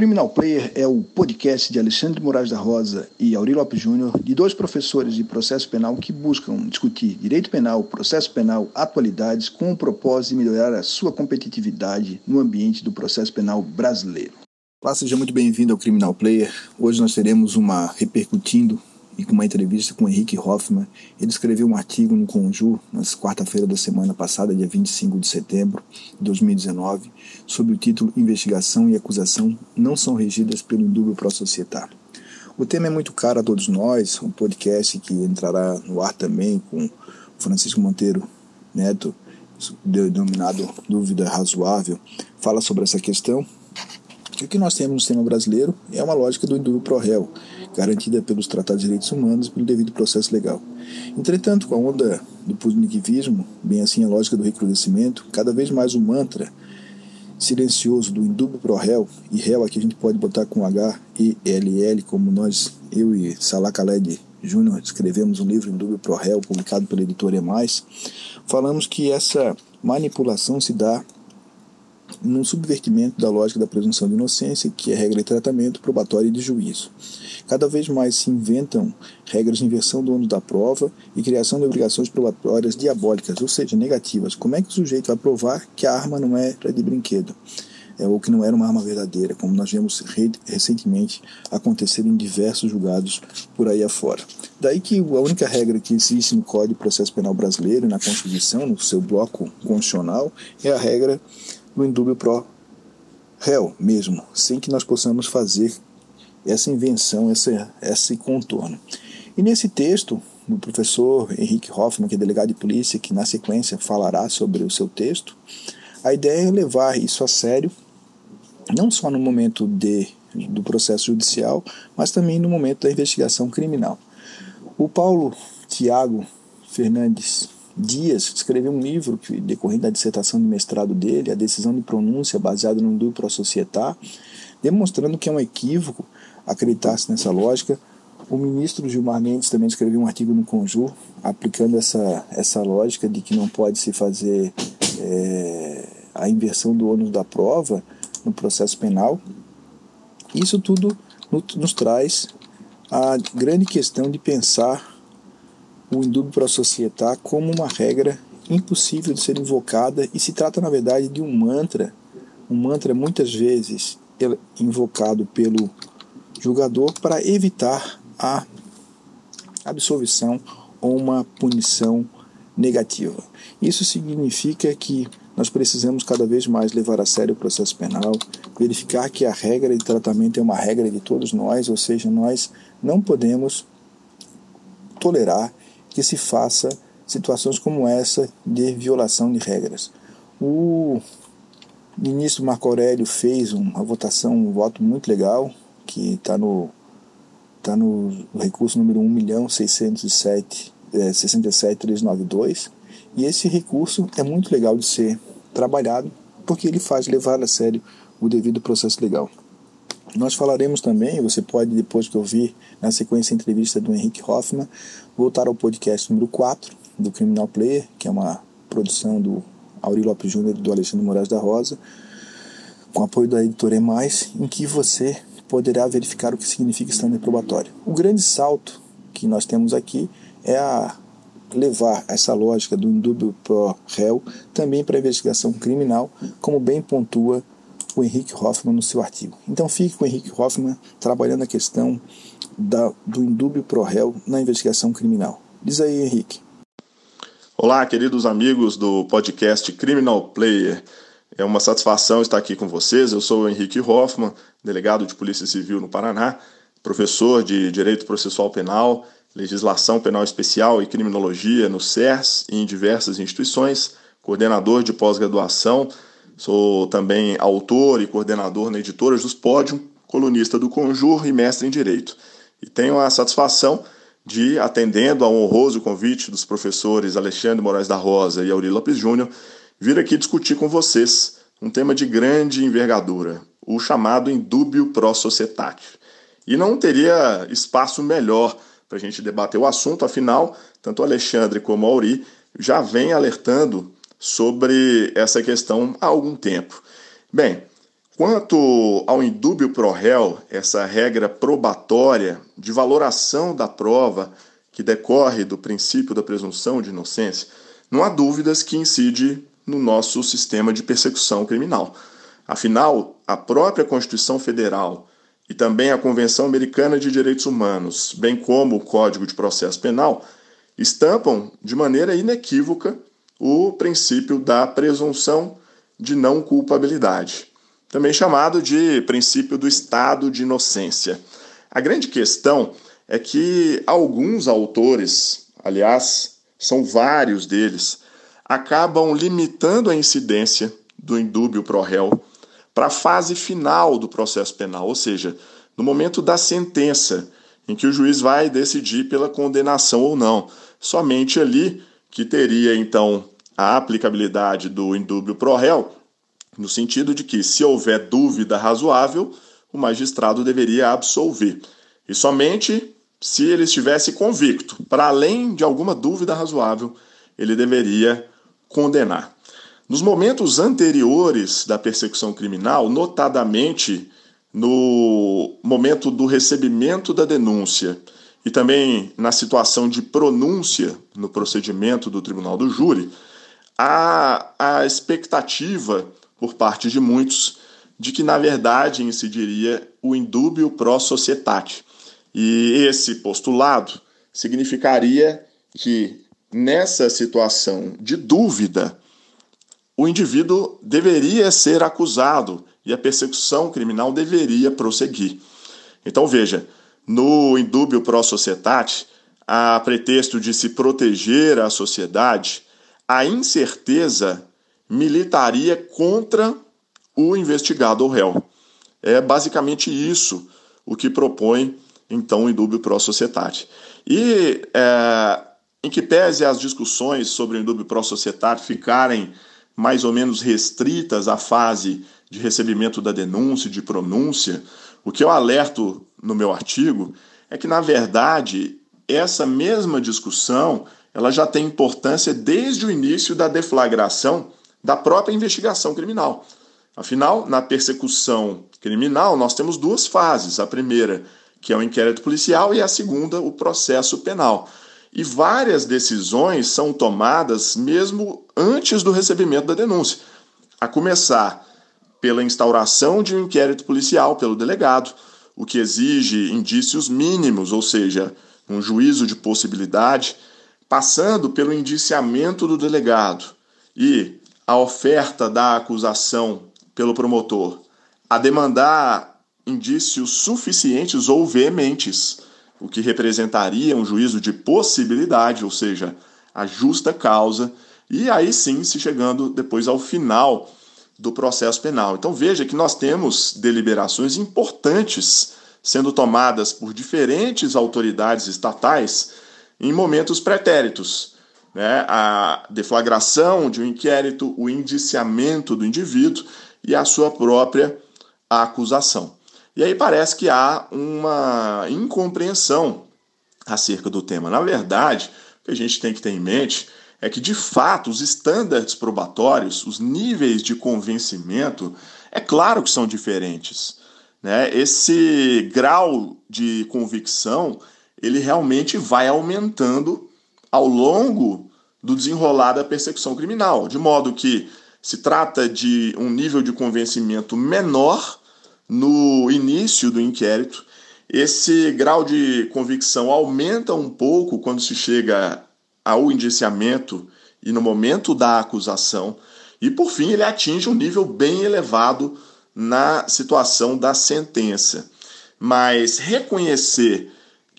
Criminal Player é o podcast de Alexandre Moraes da Rosa e Aurélio Lopes Júnior, de dois professores de processo penal que buscam discutir direito penal, processo penal, atualidades, com o propósito de melhorar a sua competitividade no ambiente do processo penal brasileiro. Olá, seja muito bem-vindo ao Criminal Player. Hoje nós teremos uma repercutindo e com uma entrevista com Henrique Hoffman. Ele escreveu um artigo no Conjur, na quarta-feira da semana passada, dia 25 de setembro de 2019, sob o título Investigação e Acusação não são regidas pelo indúbio pró-societário. O tema é muito caro a todos nós, um podcast que entrará no ar também com Francisco Monteiro Neto, denominado Dúvida Razoável, fala sobre essa questão. O que nós temos no sistema brasileiro é uma lógica do indúbio pro réu, garantida pelos tratados de direitos humanos e pelo devido processo legal. Entretanto, com a onda do punitivismo, bem assim a lógica do recrudescimento, cada vez mais o mantra silencioso do indúbio pro réu, e réu aqui a gente pode botar com H e L L, como nós, eu e Salah Khaled Júnior, escrevemos um livro Indúbio pro réu, publicado pela editora Emais, falamos que essa manipulação se dá num subvertimento da lógica da presunção de inocência, que é regra de tratamento, probatório e de juízo. Cada vez mais se inventam regras de inversão do ônus da prova e criação de obrigações probatórias diabólicas, ou seja, negativas. Como é que o sujeito vai provar que a arma não é de brinquedo? É, ou que não era uma arma verdadeira, como nós vemos recentemente acontecer em diversos julgados por aí afora. Daí que a única regra que existe no Código de Processo Penal Brasileiro na Constituição, no seu bloco constitucional, é a regra do indúbio pro réu mesmo, sem que nós possamos fazer essa invenção, essa, esse contorno. E nesse texto, do professor Henrique Hoffman, que é delegado de polícia, que na sequência falará sobre o seu texto, a ideia é levar isso a sério, não só no momento de, do processo judicial, mas também no momento da investigação criminal. O Paulo Tiago Fernandes Dias escreveu um livro que, decorrente da dissertação de mestrado dele, a decisão de pronúncia baseada no duplo societar, demonstrando que é um equívoco acreditar-se nessa lógica. O ministro Gilmar Mendes também escreveu um artigo no Conjur aplicando essa, essa lógica de que não pode se fazer é, a inversão do ônus da prova no processo penal. Isso tudo nos traz a grande questão de pensar o indúbio para a societar como uma regra impossível de ser invocada e se trata, na verdade, de um mantra, um mantra muitas vezes invocado pelo julgador para evitar a absolvição ou uma punição negativa. Isso significa que nós precisamos cada vez mais levar a sério o processo penal, verificar que a regra de tratamento é uma regra de todos nós, ou seja, nós não podemos tolerar que se faça situações como essa de violação de regras. O ministro Marco Aurélio fez uma votação, um voto muito legal, que está no, tá no recurso número 1.607.392, é, e esse recurso é muito legal de ser trabalhado, porque ele faz levar a sério o devido processo legal. Nós falaremos também, você pode, depois que ouvir na sequência a entrevista do Henrique Hoffman, voltar ao podcast número 4 do Criminal Player, que é uma produção do Aurélio Lopes Júnior e do Alexandre Moraes da Rosa, com apoio da editora Emais, em que você poderá verificar o que significa standard probatório. O grande salto que nós temos aqui é a levar essa lógica do indúbio pro réu também para a investigação criminal, como bem pontua o Henrique Hoffman no seu artigo. Então fique com o Henrique Hoffman trabalhando a questão da, do indúbio pro réu na investigação criminal. Diz aí, Henrique. Olá, queridos amigos do podcast Criminal Player. É uma satisfação estar aqui com vocês. Eu sou o Henrique Hoffman, delegado de Polícia Civil no Paraná, professor de Direito Processual Penal, Legislação Penal Especial e Criminologia no CERS e em diversas instituições, coordenador de pós-graduação Sou também autor e coordenador na editora dos Pódium, colunista do Conjur e mestre em Direito. E tenho a satisfação de, atendendo ao honroso convite dos professores Alexandre Moraes da Rosa e Aurélio Lopes Júnior, vir aqui discutir com vocês um tema de grande envergadura, o chamado indúbio pro societate. E não teria espaço melhor para a gente debater o assunto, afinal, tanto Alexandre como Auri já vêm alertando sobre essa questão há algum tempo. Bem, Quanto ao indúbio pro réu, essa regra probatória de valoração da prova que decorre do princípio da presunção de inocência, não há dúvidas que incide no nosso sistema de persecução criminal. Afinal, a própria Constituição Federal e também a Convenção Americana de Direitos Humanos, bem como o Código de Processo Penal, estampam de maneira inequívoca o princípio da presunção de não culpabilidade, também chamado de princípio do estado de inocência. A grande questão é que alguns autores, aliás, são vários deles, acabam limitando a incidência do indúbio pro réu para a fase final do processo penal, ou seja, no momento da sentença, em que o juiz vai decidir pela condenação ou não. Somente ali que teria então a aplicabilidade do indúbio pro réu, no sentido de que, se houver dúvida razoável, o magistrado deveria absolver. E somente se ele estivesse convicto, para além de alguma dúvida razoável, ele deveria condenar. Nos momentos anteriores da persecução criminal, notadamente no momento do recebimento da denúncia e também na situação de pronúncia no procedimento do tribunal do júri, há a expectativa por parte de muitos de que, na verdade, incidiria o indúbio pro societate, e esse postulado significaria que, nessa situação de dúvida, o indivíduo deveria ser acusado e a persecução criminal deveria prosseguir. Então, veja, no indúbio pro societate, a pretexto de se proteger a sociedade, a incerteza militaria contra o investigado ou réu. É basicamente isso o que propõe então o indúbio pro societate. E é, em que pese as discussões sobre o indúbio pro societate ficarem mais ou menos restritas à fase de recebimento da denúncia e de pronúncia, o que eu alerto no meu artigo é que, na verdade, essa mesma discussão ela já tem importância desde o início da deflagração da própria investigação criminal. Afinal, na persecução criminal, nós temos duas fases. A primeira que é o inquérito policial, e a segunda, o processo penal. E várias decisões são tomadas mesmo antes do recebimento da denúncia, a começar pela instauração de um inquérito policial pelo delegado, o que exige indícios mínimos, ou seja, um juízo de possibilidade, passando pelo indiciamento do delegado e a oferta da acusação pelo promotor, a demandar indícios suficientes ou veementes, o que representaria um juízo de possibilidade, ou seja, a justa causa, e aí sim se chegando depois ao final do processo penal. Então veja que nós temos deliberações importantes sendo tomadas por diferentes autoridades estatais em momentos pretéritos. Né? A deflagração de um inquérito, o indiciamento do indivíduo e a sua própria acusação. E aí parece que há uma incompreensão acerca do tema. Na verdade, o que a gente tem que ter em mente é que, de fato, os estándares probatórios, os níveis de convencimento, é claro que são diferentes. Né? Esse grau de convicção ele realmente vai aumentando ao longo do desenrolar da persecução criminal, de modo que se trata de um nível de convencimento menor no início do inquérito. Esse grau de convicção aumenta um pouco quando se chega ao indiciamento e no momento da acusação, e por fim ele atinge um nível bem elevado na situação da sentença. Mas reconhecer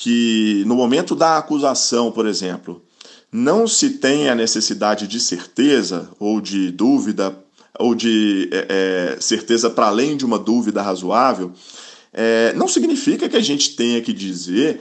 que no momento da acusação, por exemplo, não se tem a necessidade de certeza ou de dúvida ou de é, é, certeza para além de uma dúvida razoável, é, não significa que a gente tenha que dizer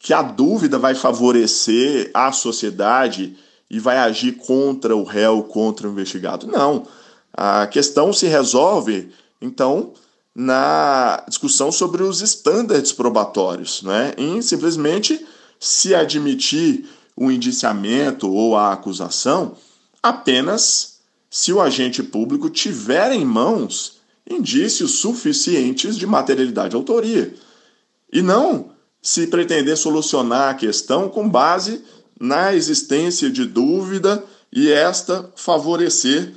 que a dúvida vai favorecer a sociedade e vai agir contra o réu, contra o investigado. Não. A questão se resolve, então, na discussão sobre os estándares probatórios, né? em simplesmente se admitir o indiciamento ou a acusação apenas se o agente público tiver em mãos indícios suficientes de materialidade de autoria. E não se pretender solucionar a questão com base na existência de dúvida e esta favorecer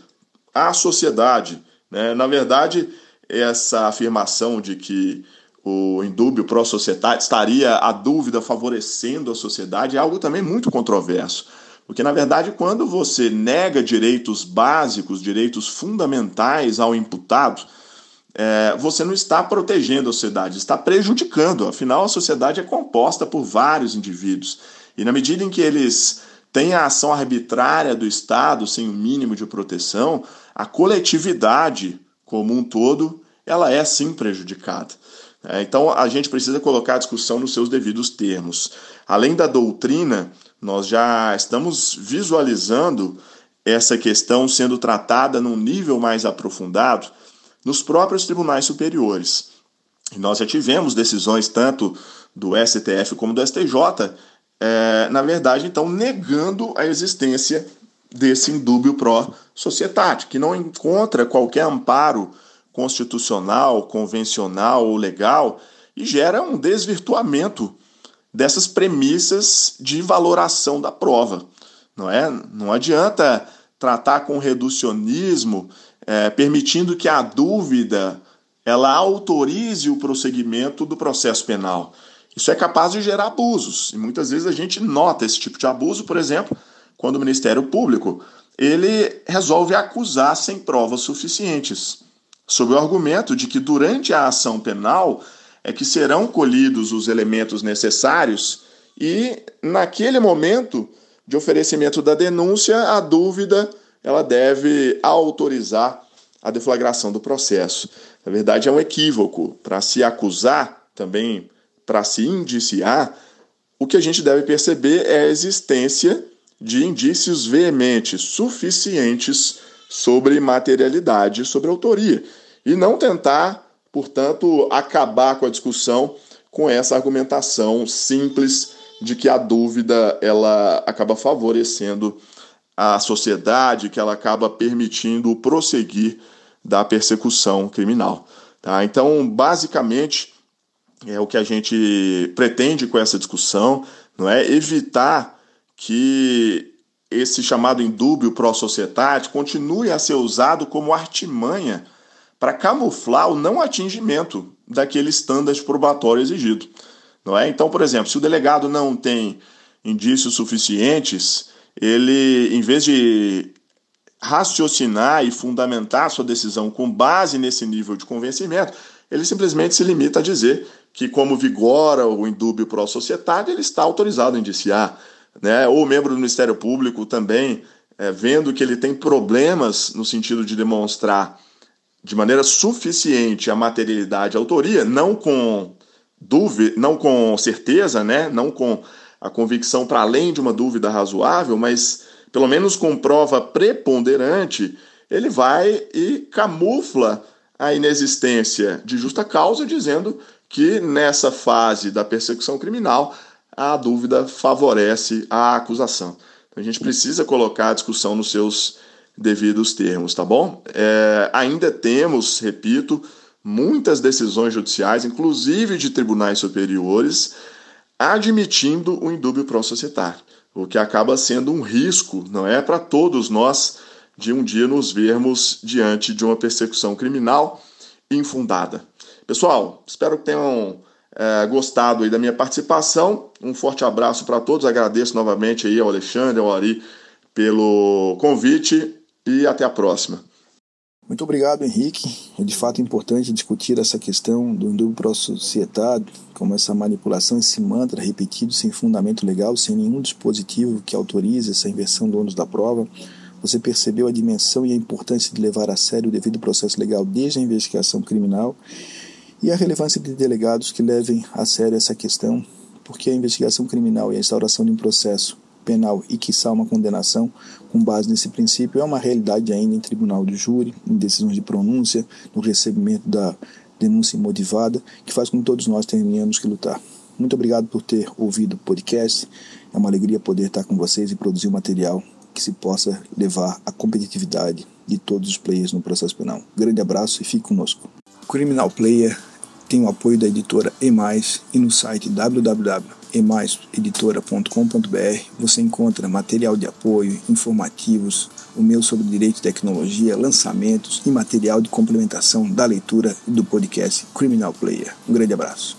a sociedade. Né? Na verdade, essa afirmação de que o indúbio pró-sociedade estaria a dúvida favorecendo a sociedade é algo também muito controverso. Porque, na verdade, quando você nega direitos básicos, direitos fundamentais ao imputado, é, você não está protegendo a sociedade, está prejudicando. Afinal, a sociedade é composta por vários indivíduos. E na medida em que eles têm a ação arbitrária do Estado sem o mínimo de proteção, a coletividade como um todo, ela é sim prejudicada. É, então a gente precisa colocar a discussão nos seus devidos termos. Além da doutrina, nós já estamos visualizando essa questão sendo tratada num nível mais aprofundado nos próprios tribunais superiores. E nós já tivemos decisões tanto do STF como do STJ, é, na verdade, então, negando a existência desse indúbio pró-societate, que não encontra qualquer amparo constitucional, convencional ou legal e gera um desvirtuamento dessas premissas de valoração da prova. Não é? Não adianta tratar com reducionismo, é, permitindo que a dúvida ela autorize o prosseguimento do processo penal. Isso é capaz de gerar abusos e muitas vezes a gente nota esse tipo de abuso, por exemplo, quando o Ministério Público ele resolve acusar sem provas suficientes sob o argumento de que durante a ação penal é que serão colhidos os elementos necessários e naquele momento de oferecimento da denúncia, a dúvida ela deve autorizar a deflagração do processo. Na verdade, é um equívoco. Para se acusar, também para se indiciar, o que a gente deve perceber é a existência de indícios veementes, suficientes sobre materialidade, sobre autoria e não tentar, portanto, acabar com a discussão com essa argumentação simples de que a dúvida ela acaba favorecendo a sociedade, que ela acaba permitindo o prosseguir da persecução criminal. Tá? Então, basicamente, é o que a gente pretende com essa discussão, não é evitar que esse chamado indúbio pró-societate continue a ser usado como artimanha para camuflar o não atingimento daquele standard probatório exigido. Não é? Então, por exemplo, se o delegado não tem indícios suficientes, ele, em vez de raciocinar e fundamentar sua decisão com base nesse nível de convencimento, ele simplesmente se limita a dizer que, como vigora o indúbio pró-societário, ele está autorizado a indiciar. Né? Ou membro do Ministério Público também, é, vendo que ele tem problemas no sentido de demonstrar de maneira suficiente a materialidade a autoria, não com dúvida, não com certeza, né? não com a convicção para além de uma dúvida razoável, mas pelo menos com prova preponderante, ele vai e camufla a inexistência de justa causa, dizendo que nessa fase da persecução criminal a dúvida favorece a acusação. Então a gente precisa colocar a discussão nos seus devidos termos, tá bom? É, ainda temos, repito, muitas decisões judiciais, inclusive de tribunais superiores, admitindo o indúbio pró-societário, o que acaba sendo um risco, não é, para todos nós de um dia nos vermos diante de uma persecução criminal infundada. Pessoal, espero que tenham é, gostado aí da minha participação. Um forte abraço para todos. Agradeço novamente aí ao Alexandre, ao Ari pelo convite e até a próxima. Muito obrigado, Henrique. É de fato importante discutir essa questão do indúbio pró-societário, como essa manipulação, esse mantra repetido sem fundamento legal, sem nenhum dispositivo que autorize essa inversão do ônus da prova. Você percebeu a dimensão e a importância de levar a sério o devido processo legal desde a investigação criminal e a relevância de delegados que levem a sério essa questão, porque a investigação criminal e a instauração de um processo penal e, quiçá, uma condenação com base nesse princípio é uma realidade ainda em tribunal de júri, em decisões de pronúncia, no recebimento da denúncia imotivada, que faz com que todos nós tenhamos que lutar. Muito obrigado por ter ouvido o podcast. É uma alegria poder estar com vocês e produzir um material que se possa levar à competitividade de todos os players no processo penal. Grande abraço e fique conosco. Criminal Player tem o apoio da editora E+, e no site www.emaiseditora.com.br você encontra material de apoio, informativos, o meu sobre direito e tecnologia, lançamentos e material de complementação da leitura do podcast Criminal Player. Um grande abraço.